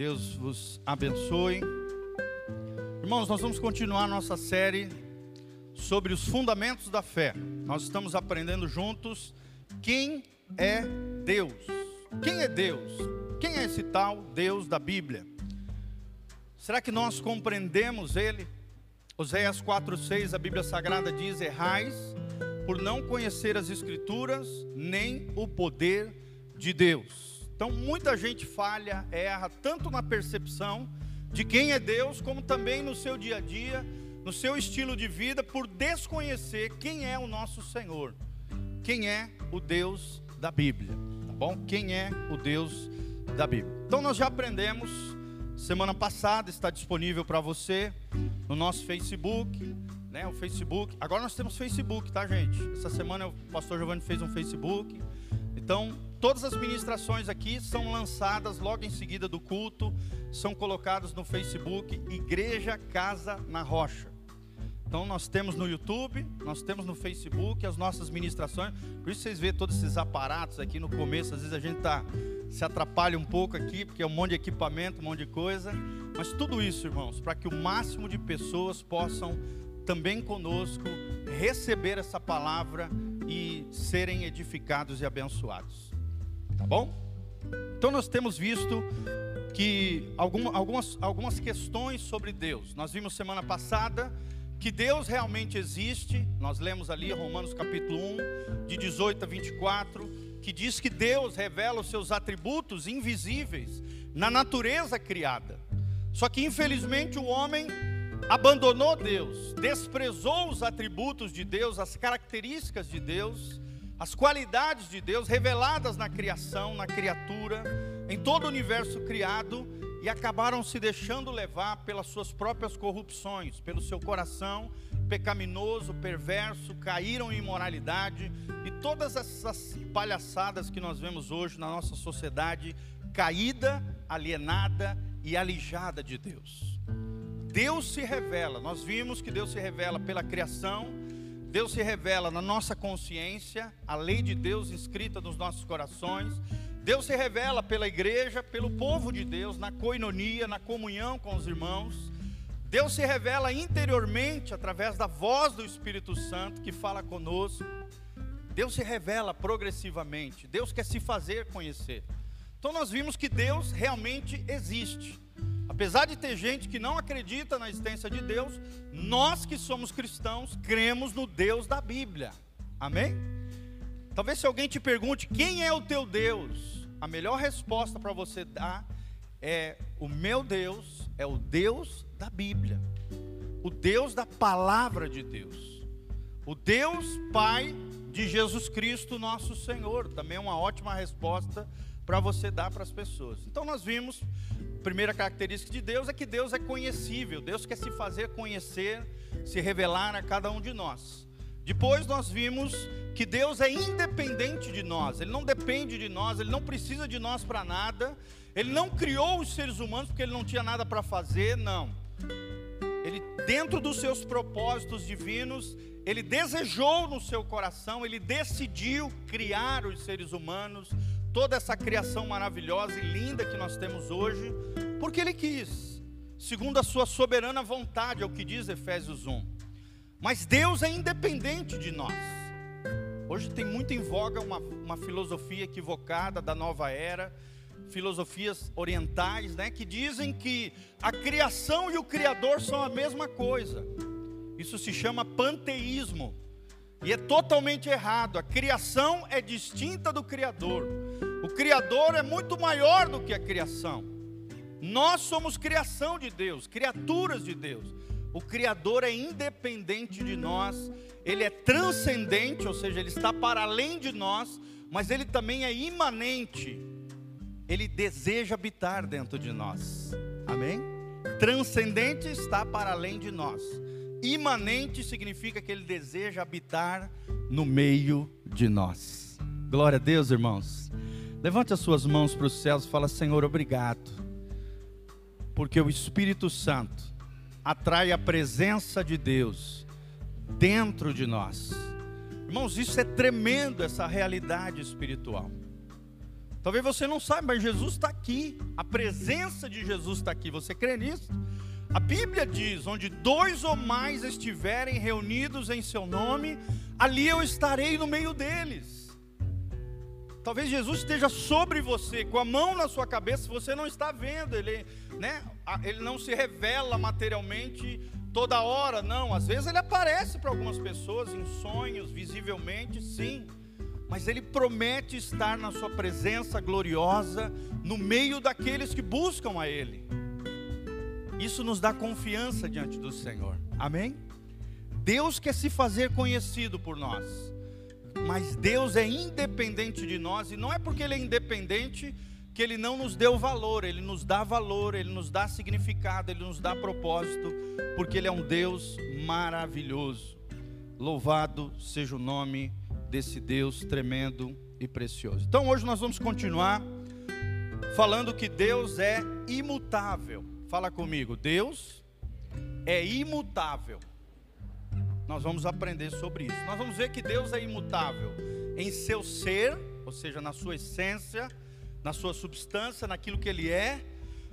Deus vos abençoe. Irmãos, nós vamos continuar nossa série sobre os fundamentos da fé. Nós estamos aprendendo juntos quem é Deus. Quem é Deus? Quem é esse tal Deus da Bíblia? Será que nós compreendemos Ele? Oséias 4,6, a Bíblia Sagrada diz: Errais por não conhecer as Escrituras, nem o poder de Deus. Então, muita gente falha, erra, tanto na percepção de quem é Deus, como também no seu dia a dia, no seu estilo de vida, por desconhecer quem é o nosso Senhor, quem é o Deus da Bíblia, tá bom? Quem é o Deus da Bíblia. Então, nós já aprendemos Semana passada está disponível para você no nosso Facebook, né? O Facebook. Agora nós temos Facebook, tá, gente? Essa semana o pastor Giovanni fez um Facebook. Então, todas as ministrações aqui são lançadas logo em seguida do culto, são colocadas no Facebook Igreja Casa na Rocha. Então nós temos no YouTube, nós temos no Facebook as nossas ministrações. Por isso vocês vêem todos esses aparatos aqui no começo, às vezes a gente tá se atrapalha um pouco aqui, porque é um monte de equipamento, um monte de coisa. Mas tudo isso, irmãos, para que o máximo de pessoas possam também conosco receber essa palavra e serem edificados e abençoados. Tá bom? Então nós temos visto que algumas, algumas questões sobre Deus. Nós vimos semana passada que Deus realmente existe. Nós lemos ali Romanos capítulo 1, de 18 a 24, que diz que Deus revela os seus atributos invisíveis na natureza criada. Só que infelizmente o homem abandonou Deus, desprezou os atributos de Deus, as características de Deus, as qualidades de Deus reveladas na criação, na criatura, em todo o universo criado e acabaram se deixando levar pelas suas próprias corrupções, pelo seu coração pecaminoso, perverso, caíram em imoralidade e todas essas palhaçadas que nós vemos hoje na nossa sociedade caída, alienada e alijada de Deus. Deus se revela, nós vimos que Deus se revela pela criação, Deus se revela na nossa consciência, a lei de Deus inscrita nos nossos corações, Deus se revela pela igreja, pelo povo de Deus, na coinonia, na comunhão com os irmãos. Deus se revela interiormente através da voz do Espírito Santo que fala conosco. Deus se revela progressivamente. Deus quer se fazer conhecer. Então nós vimos que Deus realmente existe. Apesar de ter gente que não acredita na existência de Deus, nós que somos cristãos cremos no Deus da Bíblia. Amém? Talvez se alguém te pergunte quem é o teu Deus, a melhor resposta para você dar é: o meu Deus é o Deus da Bíblia, o Deus da palavra de Deus, o Deus Pai de Jesus Cristo, nosso Senhor. Também é uma ótima resposta para você dar para as pessoas. Então nós vimos, a primeira característica de Deus é que Deus é conhecível, Deus quer se fazer conhecer, se revelar a cada um de nós. Depois nós vimos que Deus é independente de nós, Ele não depende de nós, Ele não precisa de nós para nada, Ele não criou os seres humanos porque Ele não tinha nada para fazer, não. Ele, dentro dos seus propósitos divinos, Ele desejou no seu coração, Ele decidiu criar os seres humanos, toda essa criação maravilhosa e linda que nós temos hoje, porque Ele quis, segundo a sua soberana vontade, é o que diz Efésios 1. Mas Deus é independente de nós. Hoje tem muito em voga uma, uma filosofia equivocada da nova era, filosofias orientais, né, que dizem que a criação e o Criador são a mesma coisa. Isso se chama panteísmo. E é totalmente errado. A criação é distinta do Criador. O Criador é muito maior do que a criação. Nós somos criação de Deus, criaturas de Deus. O Criador é independente de nós, ele é transcendente, ou seja, ele está para além de nós, mas ele também é imanente. Ele deseja habitar dentro de nós. Amém? Transcendente está para além de nós. Imanente significa que ele deseja habitar no meio de nós. Glória a Deus, irmãos. Levante as suas mãos para os céus e fala: Senhor, obrigado. Porque o Espírito Santo atrai a presença de Deus dentro de nós. Irmãos, isso é tremendo, essa realidade espiritual. Talvez você não saiba, mas Jesus está aqui. A presença de Jesus está aqui. Você crê nisso? A Bíblia diz: onde dois ou mais estiverem reunidos em seu nome, ali eu estarei no meio deles. Talvez Jesus esteja sobre você, com a mão na sua cabeça, você não está vendo, ele, né, ele não se revela materialmente toda hora, não. Às vezes ele aparece para algumas pessoas em sonhos, visivelmente, sim mas Ele promete estar na Sua presença gloriosa, no meio daqueles que buscam a Ele. Isso nos dá confiança diante do Senhor, amém? Deus quer se fazer conhecido por nós, mas Deus é independente de nós, e não é porque Ele é independente que Ele não nos deu valor, Ele nos dá valor, Ele nos dá significado, Ele nos dá propósito, porque Ele é um Deus maravilhoso. Louvado seja o nome desse Deus tremendo e precioso. Então hoje nós vamos continuar falando que Deus é imutável. Fala comigo, Deus é imutável. Nós vamos aprender sobre isso. Nós vamos ver que Deus é imutável em seu ser, ou seja, na sua essência, na sua substância, naquilo que ele é.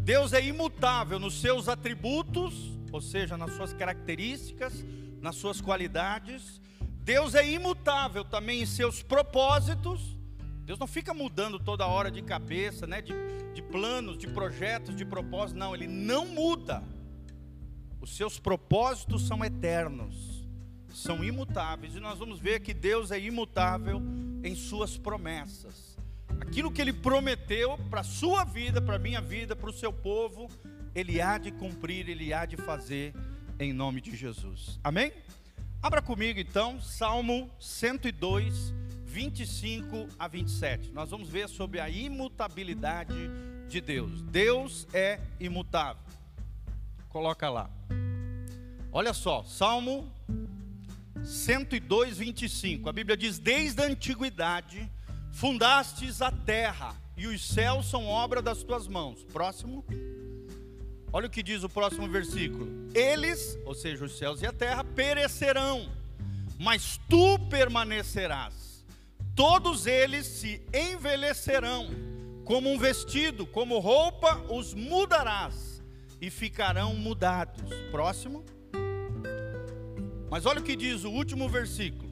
Deus é imutável nos seus atributos, ou seja, nas suas características, nas suas qualidades. Deus é imutável também em seus propósitos. Deus não fica mudando toda hora de cabeça, né? de, de planos, de projetos, de propósitos. Não, Ele não muda. Os seus propósitos são eternos, são imutáveis. E nós vamos ver que Deus é imutável em suas promessas. Aquilo que Ele prometeu para a sua vida, para a minha vida, para o seu povo, Ele há de cumprir, Ele há de fazer em nome de Jesus. Amém? Abra comigo então, Salmo 102, 25 a 27. Nós vamos ver sobre a imutabilidade de Deus. Deus é imutável. Coloca lá. Olha só, Salmo 102, 25. A Bíblia diz: Desde a antiguidade fundastes a terra, e os céus são obra das tuas mãos. Próximo. Olha o que diz o próximo versículo: Eles, ou seja, os céus e a terra, perecerão, mas tu permanecerás. Todos eles se envelhecerão, como um vestido, como roupa os mudarás e ficarão mudados. Próximo. Mas olha o que diz o último versículo: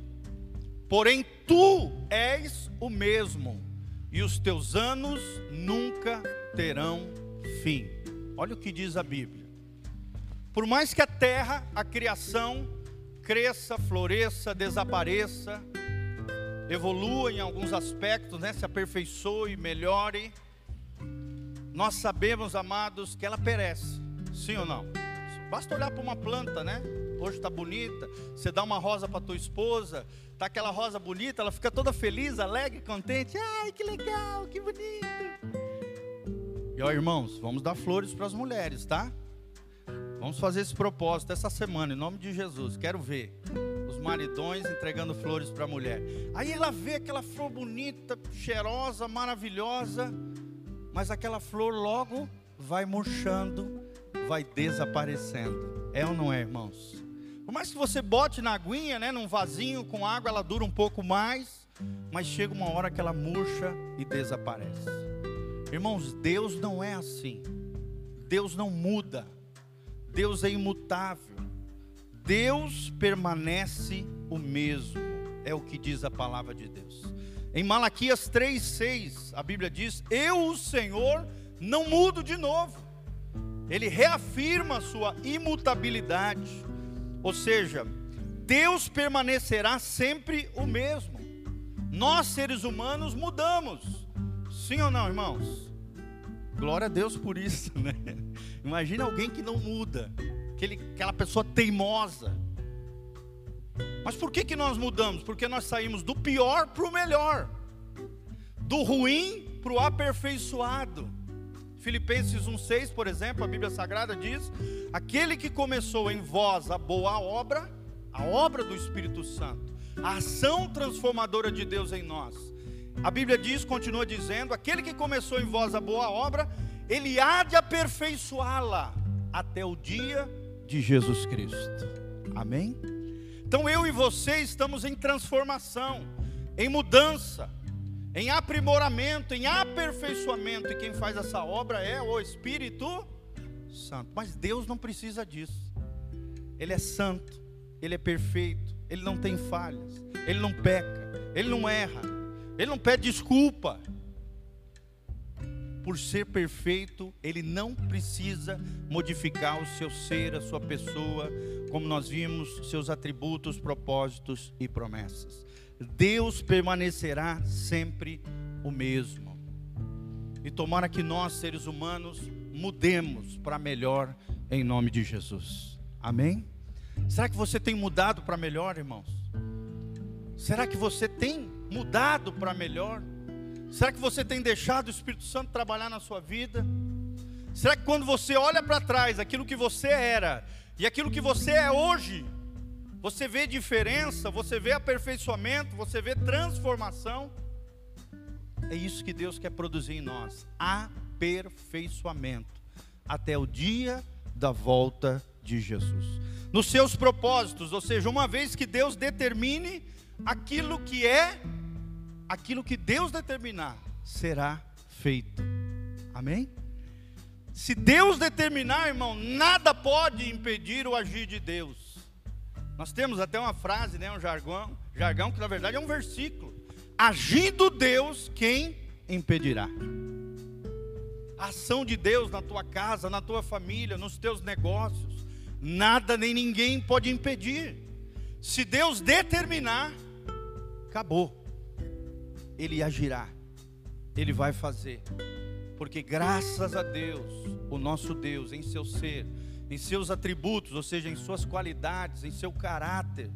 Porém tu és o mesmo, e os teus anos nunca terão fim. Olha o que diz a Bíblia. Por mais que a terra, a criação, cresça, floresça, desapareça, evolua em alguns aspectos, né, se aperfeiçoe, melhore, nós sabemos, amados, que ela perece, sim ou não? Basta olhar para uma planta, né? Hoje está bonita, você dá uma rosa para tua esposa, tá aquela rosa bonita, ela fica toda feliz, alegre, contente. Ai, que legal, que bonito. E ó, irmãos, vamos dar flores para as mulheres, tá? Vamos fazer esse propósito essa semana, em nome de Jesus. Quero ver os maridões entregando flores para a mulher. Aí ela vê aquela flor bonita, cheirosa, maravilhosa, mas aquela flor logo vai murchando, vai desaparecendo. É ou não é, irmãos? Por mais que você bote na aguinha, né, num vasinho com água, ela dura um pouco mais, mas chega uma hora que ela murcha e desaparece. Irmãos, Deus não é assim. Deus não muda. Deus é imutável. Deus permanece o mesmo. É o que diz a palavra de Deus. Em Malaquias 3:6, a Bíblia diz: "Eu, o Senhor, não mudo de novo". Ele reafirma a sua imutabilidade. Ou seja, Deus permanecerá sempre o mesmo. Nós seres humanos mudamos. Sim ou não, irmãos? Glória a Deus por isso, né? Imagina alguém que não muda, aquele, aquela pessoa teimosa. Mas por que, que nós mudamos? Porque nós saímos do pior para o melhor, do ruim para o aperfeiçoado. Filipenses 1,6, por exemplo, a Bíblia Sagrada diz: Aquele que começou em vós a boa obra, a obra do Espírito Santo, a ação transformadora de Deus em nós, a Bíblia diz, continua dizendo: aquele que começou em vós a boa obra, ele há de aperfeiçoá-la até o dia de Jesus Cristo. Amém? Então eu e você estamos em transformação, em mudança, em aprimoramento, em aperfeiçoamento, e quem faz essa obra é o Espírito Santo. Mas Deus não precisa disso. Ele é santo, ele é perfeito, ele não tem falhas, ele não peca, ele não erra, ele não pede desculpa. Por ser perfeito, ele não precisa modificar o seu ser, a sua pessoa, como nós vimos, seus atributos, propósitos e promessas. Deus permanecerá sempre o mesmo. E tomara que nós, seres humanos, mudemos para melhor em nome de Jesus. Amém? Será que você tem mudado para melhor, irmãos? Será que você tem mudado para melhor? Será que você tem deixado o Espírito Santo trabalhar na sua vida? Será que quando você olha para trás, aquilo que você era e aquilo que você é hoje, você vê diferença, você vê aperfeiçoamento, você vê transformação? É isso que Deus quer produzir em nós: aperfeiçoamento, até o dia da volta de Jesus. Nos seus propósitos, ou seja, uma vez que Deus determine aquilo que é, aquilo que Deus determinar, será feito. Amém? Se Deus determinar, irmão, nada pode impedir o agir de Deus. Nós temos até uma frase, né, um jargão, jargão que na verdade é um versículo. Agindo Deus, quem impedirá? A ação de Deus na tua casa, na tua família, nos teus negócios, nada nem ninguém pode impedir. Se Deus determinar, acabou. Ele agirá. Ele vai fazer. Porque graças a Deus, o nosso Deus em seu ser, em seus atributos, ou seja, em suas qualidades, em seu caráter,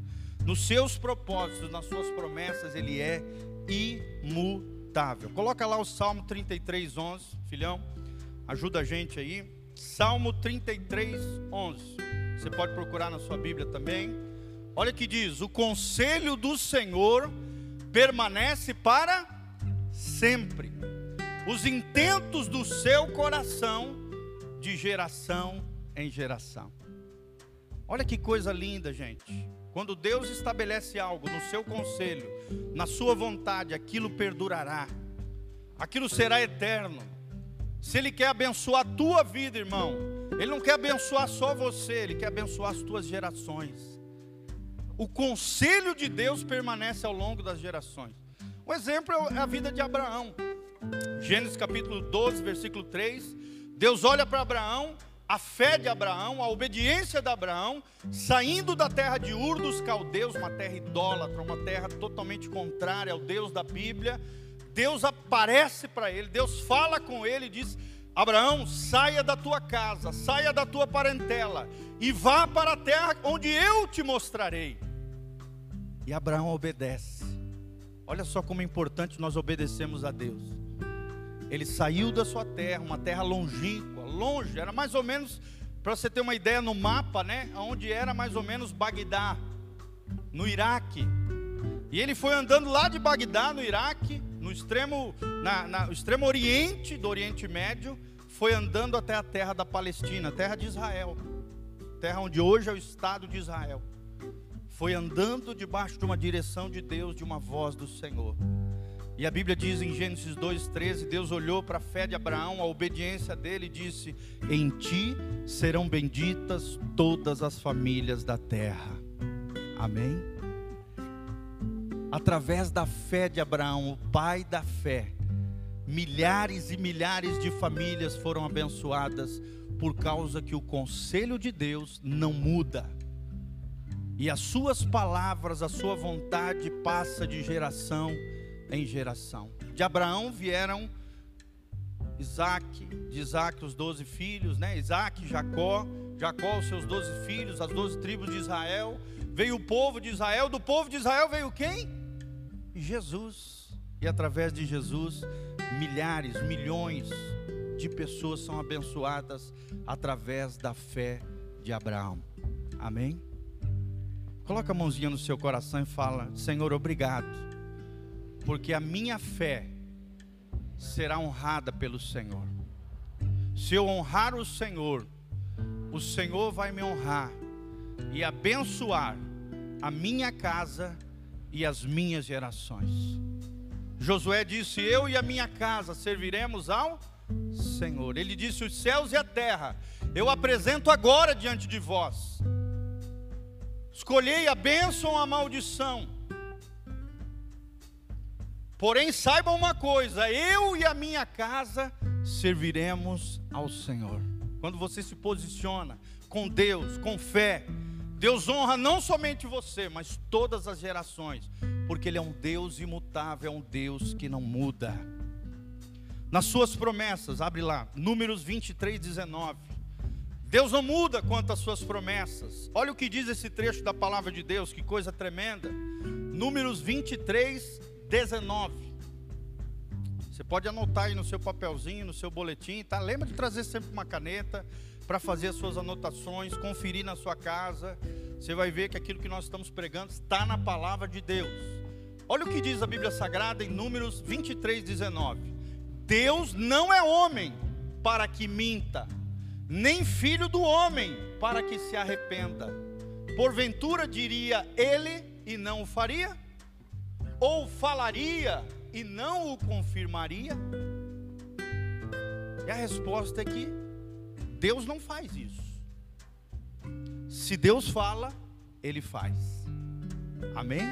nos seus propósitos, nas suas promessas, ele é imutável. Coloca lá o Salmo 33, 11, filhão, ajuda a gente aí. Salmo 33, 11. Você pode procurar na sua Bíblia também. Olha que diz: O conselho do Senhor permanece para sempre, os intentos do seu coração de geração em geração. Olha que coisa linda, gente. Quando Deus estabelece algo no seu conselho, na sua vontade, aquilo perdurará, aquilo será eterno. Se Ele quer abençoar a tua vida, irmão, Ele não quer abençoar só você, Ele quer abençoar as tuas gerações. O conselho de Deus permanece ao longo das gerações. Um exemplo é a vida de Abraão. Gênesis capítulo 12, versículo 3. Deus olha para Abraão a fé de Abraão, a obediência de Abraão, saindo da terra de Ur dos Caldeus, uma terra idólatra, uma terra totalmente contrária ao Deus da Bíblia. Deus aparece para ele, Deus fala com ele e diz: Abraão, saia da tua casa, saia da tua parentela e vá para a terra onde eu te mostrarei. E Abraão obedece. Olha só como é importante nós obedecermos a Deus. Ele saiu da sua terra, uma terra longínqua longe, era mais ou menos, para você ter uma ideia no mapa, né? Onde era mais ou menos Bagdá, no Iraque. E ele foi andando lá de Bagdá, no Iraque, no extremo, na, na, no extremo oriente do Oriente Médio, foi andando até a terra da Palestina, terra de Israel, terra onde hoje é o Estado de Israel. Foi andando debaixo de uma direção de Deus, de uma voz do Senhor. E a Bíblia diz em Gênesis 2,13: Deus olhou para a fé de Abraão, a obediência dele, e disse: Em ti serão benditas todas as famílias da terra. Amém? Através da fé de Abraão, o pai da fé, milhares e milhares de famílias foram abençoadas por causa que o conselho de Deus não muda. E as suas palavras, a sua vontade passa de geração em geração. De Abraão vieram Isaac, de Isaac os doze filhos, né? Isaac, Jacó, Jacó os seus doze filhos, as doze tribos de Israel. Veio o povo de Israel, do povo de Israel veio quem? Jesus. E através de Jesus, milhares, milhões de pessoas são abençoadas através da fé de Abraão. Amém? Coloca a mãozinha no seu coração e fala: Senhor, obrigado porque a minha fé será honrada pelo Senhor. Se eu honrar o Senhor, o Senhor vai me honrar e abençoar a minha casa e as minhas gerações. Josué disse: Eu e a minha casa serviremos ao Senhor. Ele disse: Os céus e a terra eu apresento agora diante de vós. Escolhei a bênção ou a maldição. Porém, saibam uma coisa: eu e a minha casa serviremos ao Senhor. Quando você se posiciona com Deus, com fé, Deus honra não somente você, mas todas as gerações, porque Ele é um Deus imutável, é um Deus que não muda. Nas suas promessas, abre lá, Números 23, 19. Deus não muda quanto às suas promessas. Olha o que diz esse trecho da palavra de Deus, que coisa tremenda. Números 23, 19. Você pode anotar aí no seu papelzinho, no seu boletim, tá? Lembra de trazer sempre uma caneta para fazer as suas anotações, conferir na sua casa. Você vai ver que aquilo que nós estamos pregando está na palavra de Deus. Olha o que diz a Bíblia Sagrada em Números 23, 19. Deus não é homem para que minta, nem filho do homem para que se arrependa. Porventura diria ele e não o faria? Ou falaria e não o confirmaria? E a resposta é que Deus não faz isso. Se Deus fala, Ele faz. Amém?